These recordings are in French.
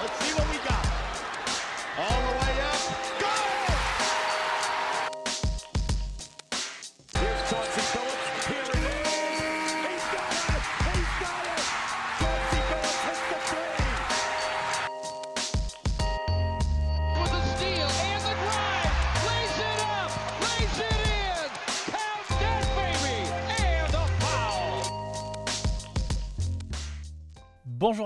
Let's see what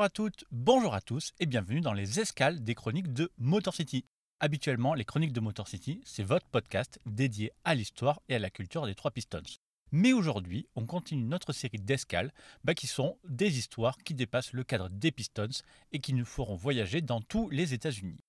à toutes, bonjour à tous et bienvenue dans les escales des chroniques de Motor City. Habituellement, les chroniques de Motor City, c'est votre podcast dédié à l'histoire et à la culture des trois pistons. Mais aujourd'hui, on continue notre série d'escales bah, qui sont des histoires qui dépassent le cadre des pistons et qui nous feront voyager dans tous les États-Unis.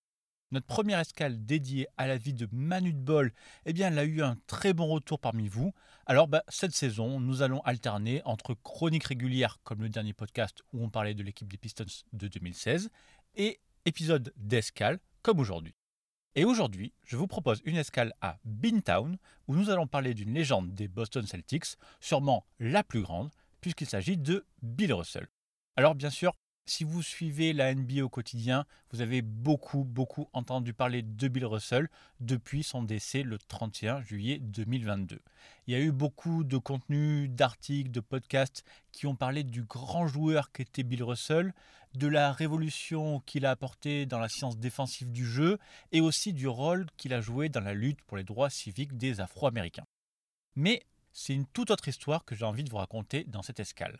Notre première escale dédiée à la vie de Manu de Bol, eh bien, elle a eu un très bon retour parmi vous. Alors, bah, cette saison, nous allons alterner entre chroniques régulières, comme le dernier podcast où on parlait de l'équipe des Pistons de 2016, et épisodes d'escale, comme aujourd'hui. Et aujourd'hui, je vous propose une escale à Beantown, où nous allons parler d'une légende des Boston Celtics, sûrement la plus grande, puisqu'il s'agit de Bill Russell. Alors, bien sûr, si vous suivez la NBA au quotidien, vous avez beaucoup, beaucoup entendu parler de Bill Russell depuis son décès le 31 juillet 2022. Il y a eu beaucoup de contenus, d'articles, de podcasts qui ont parlé du grand joueur qu'était Bill Russell, de la révolution qu'il a apportée dans la science défensive du jeu et aussi du rôle qu'il a joué dans la lutte pour les droits civiques des Afro-Américains. Mais c'est une toute autre histoire que j'ai envie de vous raconter dans cette escale.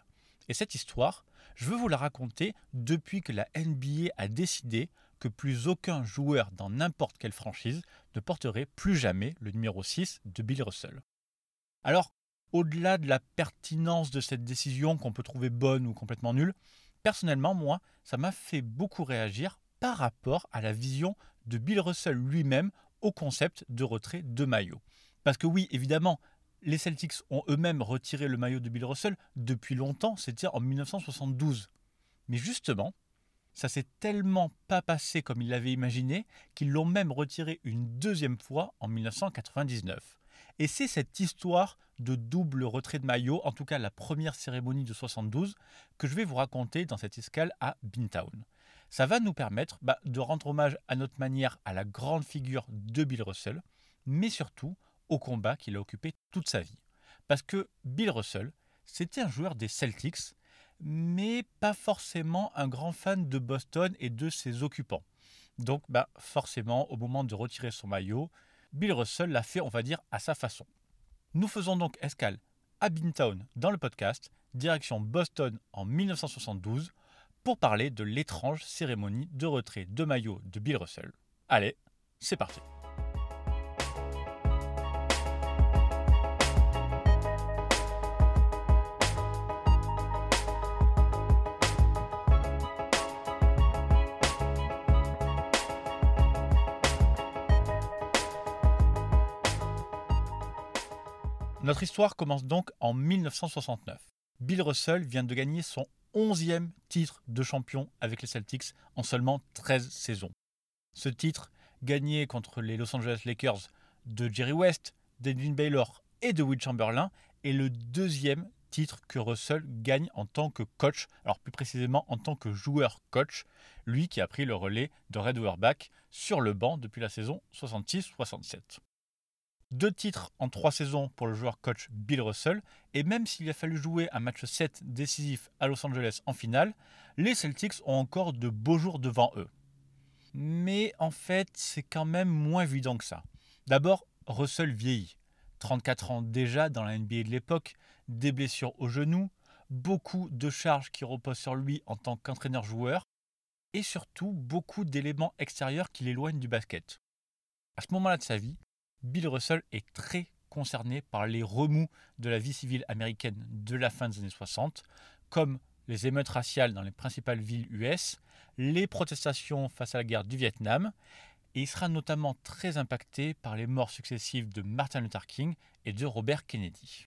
Et cette histoire, je veux vous la raconter depuis que la NBA a décidé que plus aucun joueur dans n'importe quelle franchise ne porterait plus jamais le numéro 6 de Bill Russell. Alors, au-delà de la pertinence de cette décision qu'on peut trouver bonne ou complètement nulle, personnellement, moi, ça m'a fait beaucoup réagir par rapport à la vision de Bill Russell lui-même au concept de retrait de maillot. Parce que oui, évidemment, les Celtics ont eux-mêmes retiré le maillot de Bill Russell depuis longtemps, c'était en 1972. Mais justement, ça s'est tellement pas passé comme ils l'avaient imaginé qu'ils l'ont même retiré une deuxième fois en 1999. Et c'est cette histoire de double retrait de maillot, en tout cas la première cérémonie de 72, que je vais vous raconter dans cette escale à Beantown. Ça va nous permettre bah, de rendre hommage à notre manière à la grande figure de Bill Russell, mais surtout au combat qu'il a occupé toute sa vie. Parce que Bill Russell, c'était un joueur des Celtics, mais pas forcément un grand fan de Boston et de ses occupants. Donc bah, forcément, au moment de retirer son maillot, Bill Russell l'a fait, on va dire, à sa façon. Nous faisons donc escale à Beantown dans le podcast, direction Boston en 1972, pour parler de l'étrange cérémonie de retrait de maillot de Bill Russell. Allez, c'est parti. Notre histoire commence donc en 1969. Bill Russell vient de gagner son 11e titre de champion avec les Celtics en seulement 13 saisons. Ce titre, gagné contre les Los Angeles Lakers de Jerry West, d'Edwin Baylor et de Will Chamberlain, est le deuxième titre que Russell gagne en tant que coach, alors plus précisément en tant que joueur-coach, lui qui a pris le relais de Red Auerbach sur le banc depuis la saison 66-67. Deux titres en trois saisons pour le joueur coach Bill Russell, et même s'il a fallu jouer un match 7 décisif à Los Angeles en finale, les Celtics ont encore de beaux jours devant eux. Mais en fait, c'est quand même moins évident que ça. D'abord, Russell vieillit. 34 ans déjà dans la NBA de l'époque, des blessures au genou, beaucoup de charges qui reposent sur lui en tant qu'entraîneur-joueur, et surtout beaucoup d'éléments extérieurs qui l'éloignent du basket. À ce moment-là de sa vie, Bill Russell est très concerné par les remous de la vie civile américaine de la fin des années 60, comme les émeutes raciales dans les principales villes US, les protestations face à la guerre du Vietnam, et il sera notamment très impacté par les morts successives de Martin Luther King et de Robert Kennedy.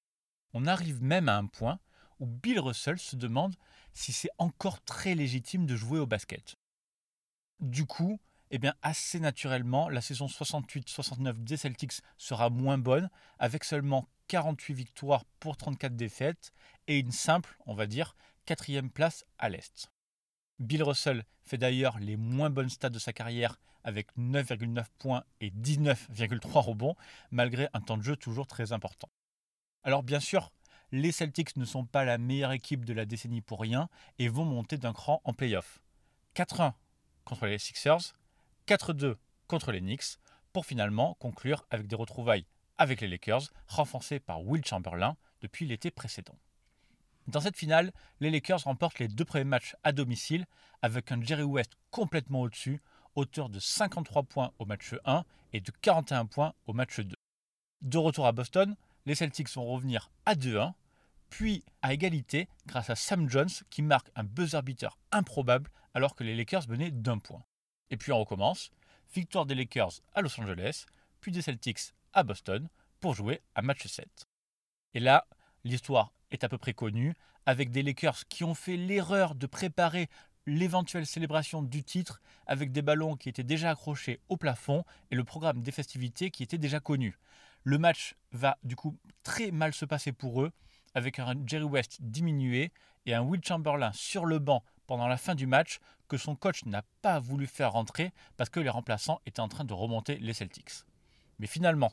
On arrive même à un point où Bill Russell se demande si c'est encore très légitime de jouer au basket. Du coup, eh bien, assez naturellement, la saison 68-69 des Celtics sera moins bonne, avec seulement 48 victoires pour 34 défaites et une simple, on va dire, quatrième place à l'Est. Bill Russell fait d'ailleurs les moins bonnes stats de sa carrière avec 9,9 points et 19,3 rebonds, malgré un temps de jeu toujours très important. Alors bien sûr, les Celtics ne sont pas la meilleure équipe de la décennie pour rien et vont monter d'un cran en playoff. 4-1 contre les Sixers, 4-2 contre les Knicks, pour finalement conclure avec des retrouvailles avec les Lakers, renforcés par Will Chamberlain depuis l'été précédent. Dans cette finale, les Lakers remportent les deux premiers matchs à domicile avec un Jerry West complètement au-dessus, auteur de 53 points au match 1 et de 41 points au match 2. De retour à Boston, les Celtics vont revenir à 2-1, puis à égalité grâce à Sam Jones qui marque un buzzer beater improbable alors que les Lakers menaient d'un point. Et puis on recommence, victoire des Lakers à Los Angeles, puis des Celtics à Boston pour jouer à match 7. Et là, l'histoire est à peu près connue, avec des Lakers qui ont fait l'erreur de préparer l'éventuelle célébration du titre avec des ballons qui étaient déjà accrochés au plafond et le programme des festivités qui était déjà connu. Le match va du coup très mal se passer pour eux, avec un Jerry West diminué et un Will Chamberlain sur le banc pendant la fin du match que son coach n'a pas voulu faire rentrer parce que les remplaçants étaient en train de remonter les Celtics. Mais finalement,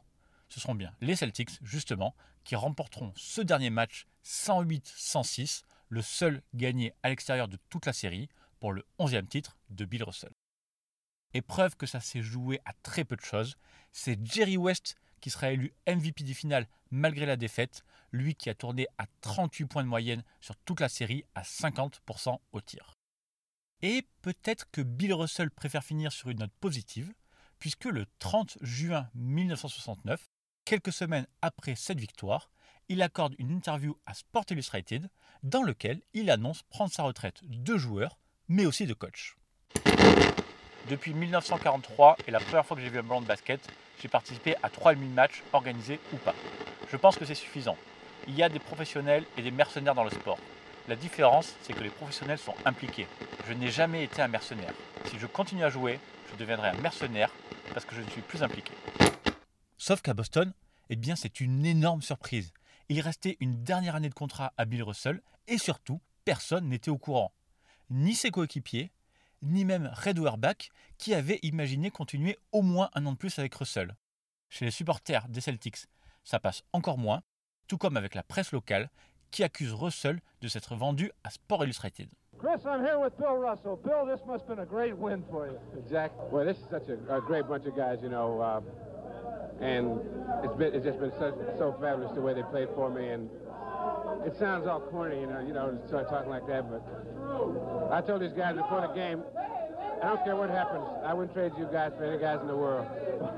ce seront bien les Celtics, justement, qui remporteront ce dernier match 108-106, le seul gagné à l'extérieur de toute la série pour le 11e titre de Bill Russell. Et preuve que ça s'est joué à très peu de choses, c'est Jerry West qui sera élu MVP des finales malgré la défaite, lui qui a tourné à 38 points de moyenne sur toute la série à 50% au tir. Et peut-être que Bill Russell préfère finir sur une note positive, puisque le 30 juin 1969, quelques semaines après cette victoire, il accorde une interview à Sport Illustrated dans lequel il annonce prendre sa retraite de joueur, mais aussi de coach. Depuis 1943 et la première fois que j'ai vu un ballon de basket, j'ai participé à 3000 matchs organisés ou pas. Je pense que c'est suffisant. Il y a des professionnels et des mercenaires dans le sport. La différence, c'est que les professionnels sont impliqués. Je n'ai jamais été un mercenaire. Si je continue à jouer, je deviendrai un mercenaire parce que je ne suis plus impliqué. Sauf qu'à Boston, eh bien c'est une énorme surprise. Il restait une dernière année de contrat à Bill Russell et surtout, personne n'était au courant. Ni ses coéquipiers, ni même Red Auerbach qui avait imaginé continuer au moins un an de plus avec Russell. Chez les supporters des Celtics, ça passe encore moins, tout comme avec la presse locale qui accuse Russell de s'être vendu à Sport Illustrated. Chris, I'm here with Bill Russell. Bill, this must have been a great win for you. Jack, well, this is such a, a great bunch of guys, you know, uh, and it's been it's just been so, so fabulous the way they played for me, and it sounds all corny, you know, you know, to start talking like that, but I told these guys before the game, I don't care what happens, I wouldn't trade you guys for any guys in the world.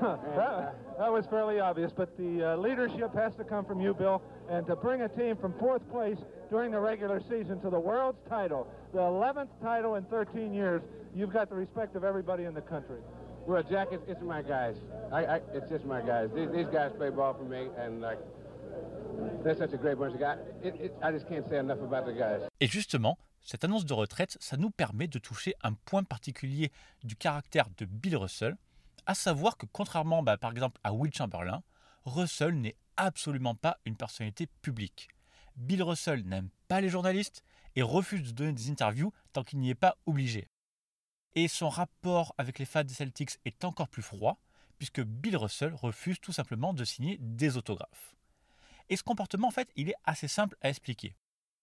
that, that was fairly obvious, but the uh, leadership has to come from you, Bill, and to bring a team from fourth place during the regular season to the world's title, the 11th title in 13 years, you've got the respect of everybody in the country. Well, Jack, it's, it's my guys. I, I, it's just my guys. These, these guys play ball for me, and like, Et justement, cette annonce de retraite, ça nous permet de toucher un point particulier du caractère de Bill Russell, à savoir que contrairement bah, par exemple à Will Chamberlain, Russell n'est absolument pas une personnalité publique. Bill Russell n'aime pas les journalistes et refuse de donner des interviews tant qu'il n'y est pas obligé. Et son rapport avec les fans des Celtics est encore plus froid, puisque Bill Russell refuse tout simplement de signer des autographes. Et ce comportement, en fait, il est assez simple à expliquer.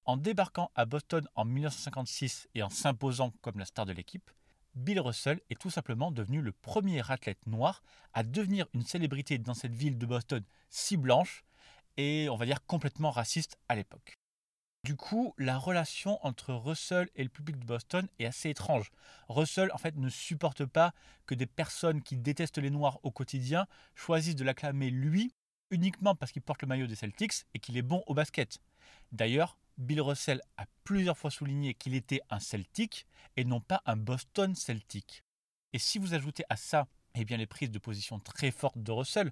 En débarquant à Boston en 1956 et en s'imposant comme la star de l'équipe, Bill Russell est tout simplement devenu le premier athlète noir à devenir une célébrité dans cette ville de Boston si blanche et on va dire complètement raciste à l'époque. Du coup, la relation entre Russell et le public de Boston est assez étrange. Russell, en fait, ne supporte pas que des personnes qui détestent les Noirs au quotidien choisissent de l'acclamer lui uniquement parce qu'il porte le maillot des Celtics et qu'il est bon au basket. D'ailleurs, Bill Russell a plusieurs fois souligné qu'il était un Celtic et non pas un Boston Celtic. Et si vous ajoutez à ça eh bien, les prises de position très fortes de Russell,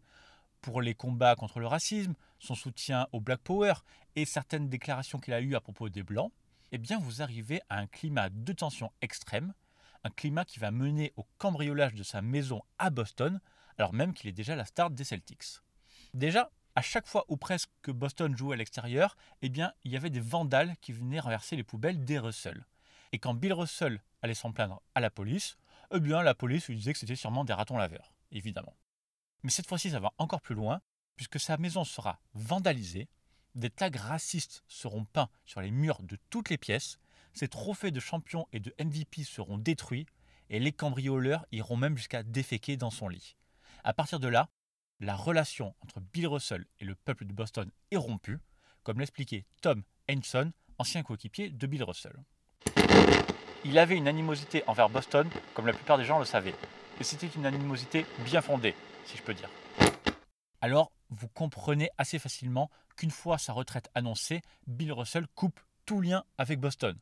pour les combats contre le racisme, son soutien au Black Power et certaines déclarations qu'il a eues à propos des Blancs, eh bien vous arrivez à un climat de tension extrême, un climat qui va mener au cambriolage de sa maison à Boston, alors même qu'il est déjà la star des Celtics. Déjà, à chaque fois ou presque que Boston jouait à l'extérieur, eh bien il y avait des vandales qui venaient renverser les poubelles des Russell. Et quand Bill Russell allait s'en plaindre à la police, eh bien la police lui disait que c'était sûrement des ratons laveurs, évidemment. Mais cette fois-ci, ça va encore plus loin, puisque sa maison sera vandalisée, des tags racistes seront peints sur les murs de toutes les pièces, ses trophées de champion et de MVP seront détruits, et les cambrioleurs iront même jusqu'à déféquer dans son lit. À partir de là, la relation entre Bill Russell et le peuple de Boston est rompue, comme l'expliquait Tom Henson, ancien coéquipier de Bill Russell. Il avait une animosité envers Boston, comme la plupart des gens le savaient, et c'était une animosité bien fondée, si je peux dire. Alors, vous comprenez assez facilement qu'une fois sa retraite annoncée, Bill Russell coupe tout lien avec Boston.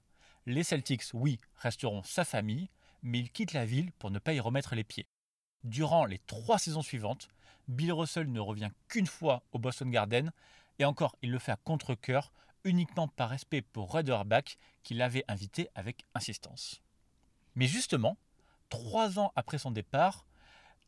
Les Celtics, oui, resteront sa famille, mais il quitte la ville pour ne pas y remettre les pieds. Durant les trois saisons suivantes, Bill Russell ne revient qu'une fois au Boston Garden, et encore, il le fait à contre-coeur, uniquement par respect pour Red Auerbach, qui l'avait invité avec insistance. Mais justement, trois ans après son départ,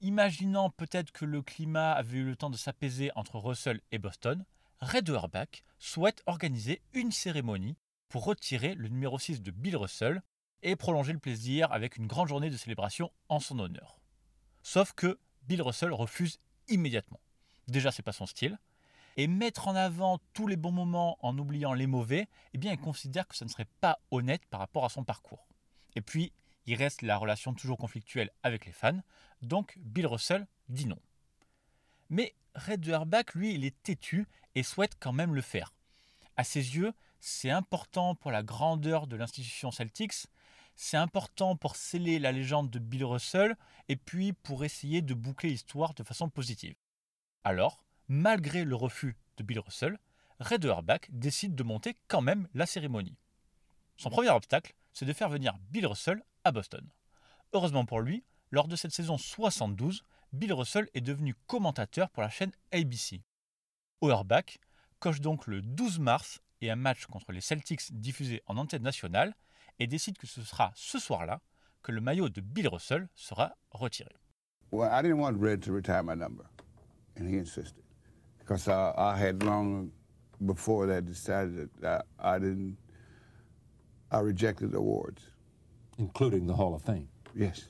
imaginant peut-être que le climat avait eu le temps de s'apaiser entre Russell et Boston, Red Auerbach souhaite organiser une cérémonie pour retirer le numéro 6 de Bill Russell et prolonger le plaisir avec une grande journée de célébration en son honneur. Sauf que Bill Russell refuse immédiatement. Déjà, c'est pas son style. Et mettre en avant tous les bons moments en oubliant les mauvais, eh bien, il considère que ça ne serait pas honnête par rapport à son parcours. Et puis, il reste la relation toujours conflictuelle avec les fans, donc Bill Russell dit non. Mais Red Auerbach, lui, il est têtu et souhaite quand même le faire. À ses yeux, c'est important pour la grandeur de l'institution Celtics, c'est important pour sceller la légende de Bill Russell et puis pour essayer de boucler l'histoire de façon positive. Alors, malgré le refus de Bill Russell, Red Auerbach décide de monter quand même la cérémonie. Son premier obstacle, c'est de faire venir Bill Russell à Boston. Heureusement pour lui, lors de cette saison 72, Bill Russell est devenu commentateur pour la chaîne ABC. Auerbach coche donc le 12 mars et un match contre les Celtics diffusé en antenne nationale et décide que ce sera ce soir-là que le maillot de Bill Russell sera retiré. Well, I didn't want Red to retire my number, and he insisted because I, I had long before that decided that I, I didn't. I rejected the awards. including the Hall of Fame. Yes.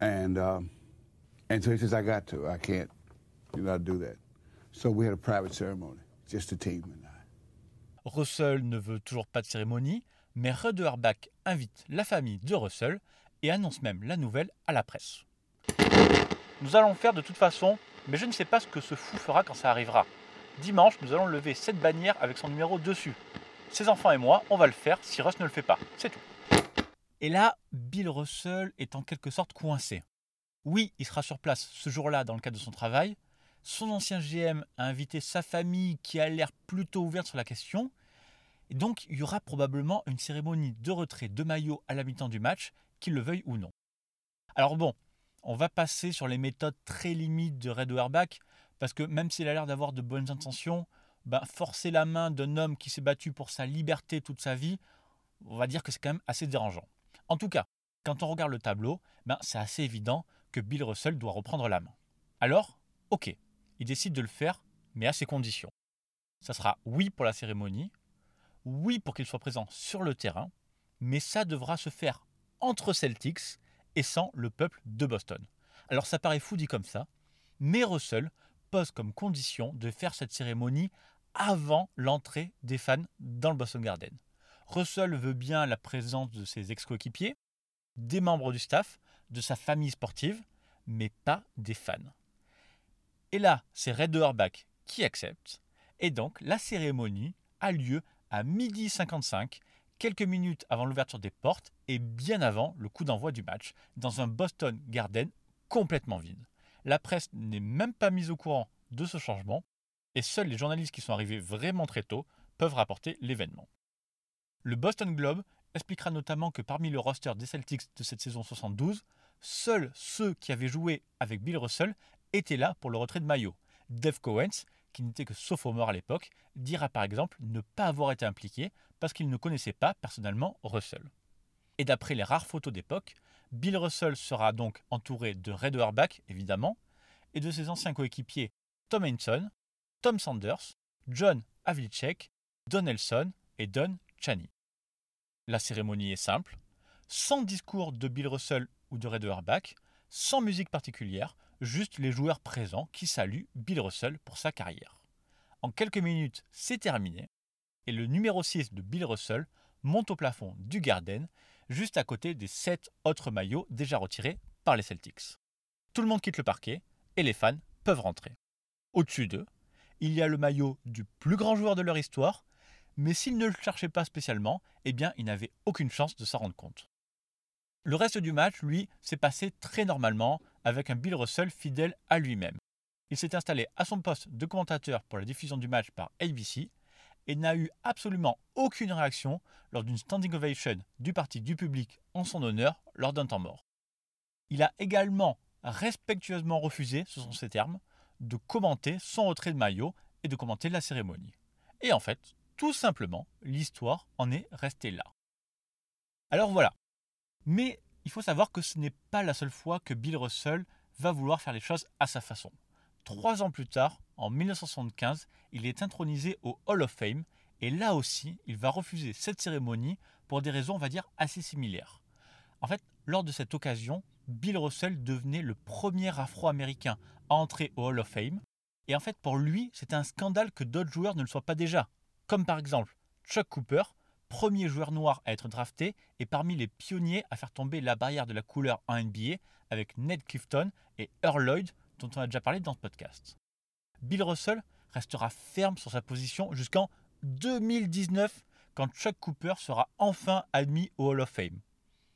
And um, and so he says I got to. I can't, you know, do that. So we had a private ceremony, just the team and I. Russell ne veut toujours pas de cérémonie, mais Red Auerbach invite la famille de Russell et annonce même la nouvelle à la presse. Nous allons le faire de toute façon, mais je ne sais pas ce que ce fou fera quand ça arrivera. Dimanche, nous allons lever cette bannière avec son numéro dessus. Ses enfants et moi, on va le faire si Russ ne le fait pas. C'est tout. Et là, Bill Russell est en quelque sorte coincé. Oui, il sera sur place ce jour-là dans le cadre de son travail. Son ancien GM a invité sa famille qui a l'air plutôt ouverte sur la question. Et donc, il y aura probablement une cérémonie de retrait de maillot à la mi-temps du match, qu'il le veuille ou non. Alors bon, on va passer sur les méthodes très limites de Red Auerbach, parce que même s'il a l'air d'avoir de bonnes intentions, ben, forcer la main d'un homme qui s'est battu pour sa liberté toute sa vie, on va dire que c'est quand même assez dérangeant. En tout cas, quand on regarde le tableau, ben, c'est assez évident que Bill Russell doit reprendre la main. Alors, ok, il décide de le faire, mais à ses conditions. Ça sera oui pour la cérémonie, oui pour qu'il soit présent sur le terrain, mais ça devra se faire entre Celtics et sans le peuple de Boston. Alors ça paraît fou dit comme ça, mais Russell pose comme condition de faire cette cérémonie avant l'entrée des fans dans le Boston Garden. Russell veut bien la présence de ses ex-coéquipiers, des membres du staff, de sa famille sportive, mais pas des fans. Et là, c'est Red Auerbach qui accepte, et donc la cérémonie a lieu à midi 55, quelques minutes avant l'ouverture des portes et bien avant le coup d'envoi du match, dans un Boston Garden complètement vide. La presse n'est même pas mise au courant de ce changement, et seuls les journalistes qui sont arrivés vraiment très tôt peuvent rapporter l'événement. Le Boston Globe expliquera notamment que parmi le roster des Celtics de cette saison 72, seuls ceux qui avaient joué avec Bill Russell étaient là pour le retrait de maillot. Dave Cowens, qui n'était que sophomore à l'époque, dira par exemple ne pas avoir été impliqué parce qu'il ne connaissait pas personnellement Russell. Et d'après les rares photos d'époque, Bill Russell sera donc entouré de Red Auerbach, évidemment, et de ses anciens coéquipiers Tom Henson, Tom Sanders, John Havlicek, Don Nelson et Don Chaney. La cérémonie est simple. sans discours de Bill Russell ou de Red Auerbach, sans musique particulière, juste les joueurs présents qui saluent Bill Russell pour sa carrière. En quelques minutes, c'est terminé, et le numéro 6 de Bill Russell monte au plafond du Garden, juste à côté des 7 autres maillots déjà retirés par les Celtics. Tout le monde quitte le parquet, et les fans peuvent rentrer. Au-dessus d'eux, il y a le maillot du plus grand joueur de leur histoire, mais s'ils ne le cherchaient pas spécialement, eh bien, ils n'avaient aucune chance de s'en rendre compte. Le reste du match, lui, s'est passé très normalement, avec un Bill Russell fidèle à lui-même. Il s'est installé à son poste de commentateur pour la diffusion du match par ABC et n'a eu absolument aucune réaction lors d'une standing ovation du parti du public en son honneur lors d'un temps mort. Il a également respectueusement refusé, ce sont ses termes, de commenter son retrait de maillot et de commenter la cérémonie. Et en fait, tout simplement, l'histoire en est restée là. Alors voilà. Mais il faut savoir que ce n'est pas la seule fois que Bill Russell va vouloir faire les choses à sa façon. Trois ans plus tard, en 1975, il est intronisé au Hall of Fame et là aussi, il va refuser cette cérémonie pour des raisons, on va dire, assez similaires. En fait, lors de cette occasion, Bill Russell devenait le premier Afro-Américain à entrer au Hall of Fame. Et en fait, pour lui, c'était un scandale que d'autres joueurs ne le soient pas déjà. Comme par exemple Chuck Cooper, premier joueur noir à être drafté et parmi les pionniers à faire tomber la barrière de la couleur en NBA avec Ned Clifton et Earl Lloyd, dont on a déjà parlé dans ce podcast. Bill Russell restera ferme sur sa position jusqu'en 2019 quand Chuck Cooper sera enfin admis au Hall of Fame.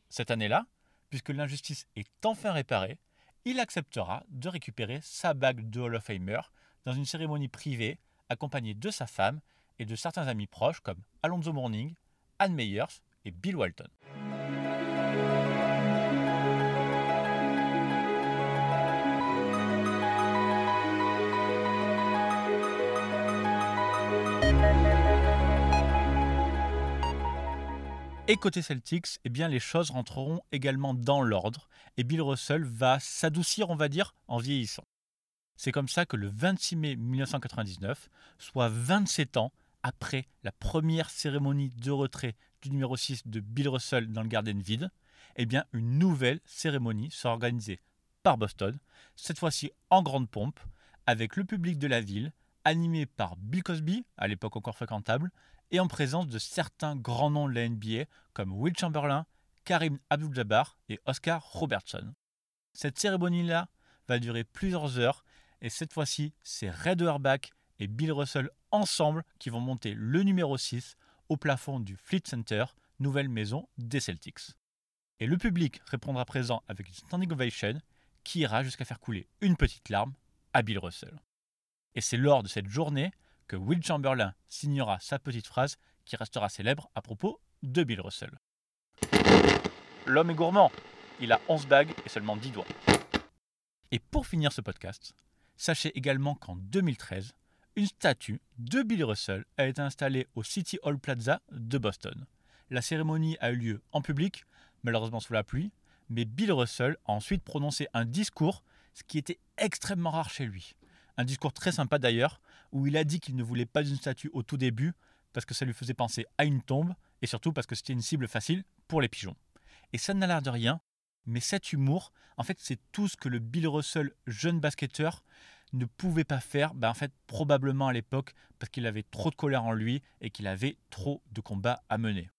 Cette année-là, puisque l'injustice est enfin réparée, il acceptera de récupérer sa bague de Hall of Famer dans une cérémonie privée accompagnée de sa femme et de certains amis proches comme Alonzo Mourning, Ann Meyers et Bill Walton. Et côté Celtics, eh bien les choses rentreront également dans l'ordre et Bill Russell va s'adoucir, on va dire, en vieillissant. C'est comme ça que le 26 mai 1999, soit 27 ans après la première cérémonie de retrait du numéro 6 de Bill Russell dans le Garden vide, eh bien une nouvelle cérémonie sera organisée par Boston, cette fois-ci en grande pompe, avec le public de la ville, animé par Bill Cosby, à l'époque encore fréquentable, et en présence de certains grands noms de la NBA comme Will Chamberlain, Karim Abdul-Jabbar et Oscar Robertson. Cette cérémonie-là va durer plusieurs heures et cette fois-ci, c'est Red Auerbach et Bill Russell ensemble qui vont monter le numéro 6 au plafond du Fleet Center, nouvelle maison des Celtics. Et le public répondra présent avec une standing ovation qui ira jusqu'à faire couler une petite larme à Bill Russell. Et c'est lors de cette journée que Will Chamberlain signera sa petite phrase qui restera célèbre à propos de Bill Russell. L'homme est gourmand, il a 11 bagues et seulement 10 doigts. Et pour finir ce podcast, sachez également qu'en 2013, une statue de Bill Russell a été installée au City Hall Plaza de Boston. La cérémonie a eu lieu en public, malheureusement sous la pluie, mais Bill Russell a ensuite prononcé un discours, ce qui était extrêmement rare chez lui. Un discours très sympa d'ailleurs, où il a dit qu'il ne voulait pas d'une statue au tout début, parce que ça lui faisait penser à une tombe, et surtout parce que c'était une cible facile pour les pigeons. Et ça n'a l'air de rien, mais cet humour, en fait, c'est tout ce que le Bill Russell, jeune basketteur, ne pouvait pas faire, ben, en fait, probablement à l'époque, parce qu'il avait trop de colère en lui et qu'il avait trop de combats à mener.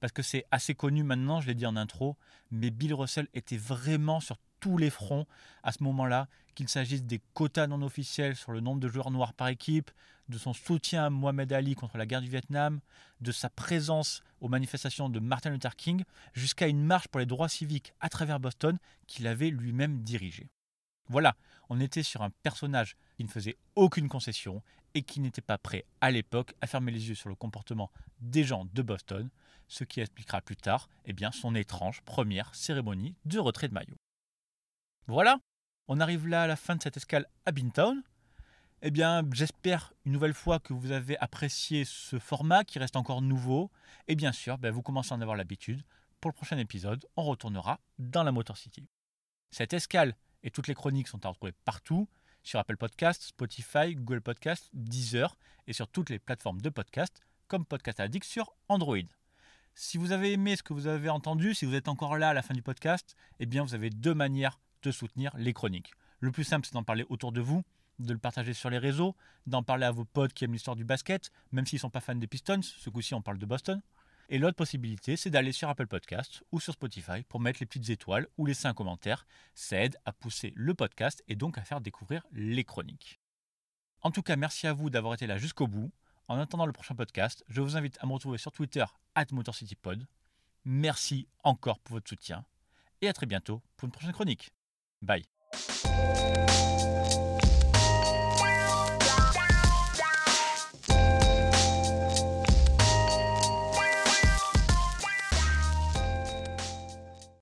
Parce que c'est assez connu maintenant, je l'ai dit en intro, mais Bill Russell était vraiment sur tous les fronts à ce moment-là, qu'il s'agisse des quotas non officiels sur le nombre de joueurs noirs par équipe, de son soutien à Mohamed Ali contre la guerre du Vietnam, de sa présence aux manifestations de Martin Luther King, jusqu'à une marche pour les droits civiques à travers Boston qu'il avait lui-même dirigée. Voilà, on était sur un personnage qui ne faisait aucune concession et qui n'était pas prêt à l'époque à fermer les yeux sur le comportement des gens de Boston, ce qui expliquera plus tard eh bien, son étrange première cérémonie de retrait de maillot. Voilà, on arrive là à la fin de cette escale à Bintown. Eh bien, j'espère une nouvelle fois que vous avez apprécié ce format qui reste encore nouveau. Et bien sûr, ben, vous commencez à en avoir l'habitude. Pour le prochain épisode, on retournera dans la Motor City. Cette escale et toutes les chroniques sont à retrouver partout sur Apple Podcasts, Spotify, Google Podcasts, Deezer et sur toutes les plateformes de podcast comme Podcast Addict sur Android. Si vous avez aimé ce que vous avez entendu, si vous êtes encore là à la fin du podcast, eh bien vous avez deux manières de soutenir les chroniques. Le plus simple, c'est d'en parler autour de vous, de le partager sur les réseaux, d'en parler à vos potes qui aiment l'histoire du basket, même s'ils ne sont pas fans des Pistons, ce coup-ci on parle de Boston. Et l'autre possibilité, c'est d'aller sur Apple Podcast ou sur Spotify pour mettre les petites étoiles ou laisser un commentaire. Ça aide à pousser le podcast et donc à faire découvrir les chroniques. En tout cas, merci à vous d'avoir été là jusqu'au bout. En attendant le prochain podcast, je vous invite à me retrouver sur Twitter MotorCityPod. Merci encore pour votre soutien et à très bientôt pour une prochaine chronique. Bye.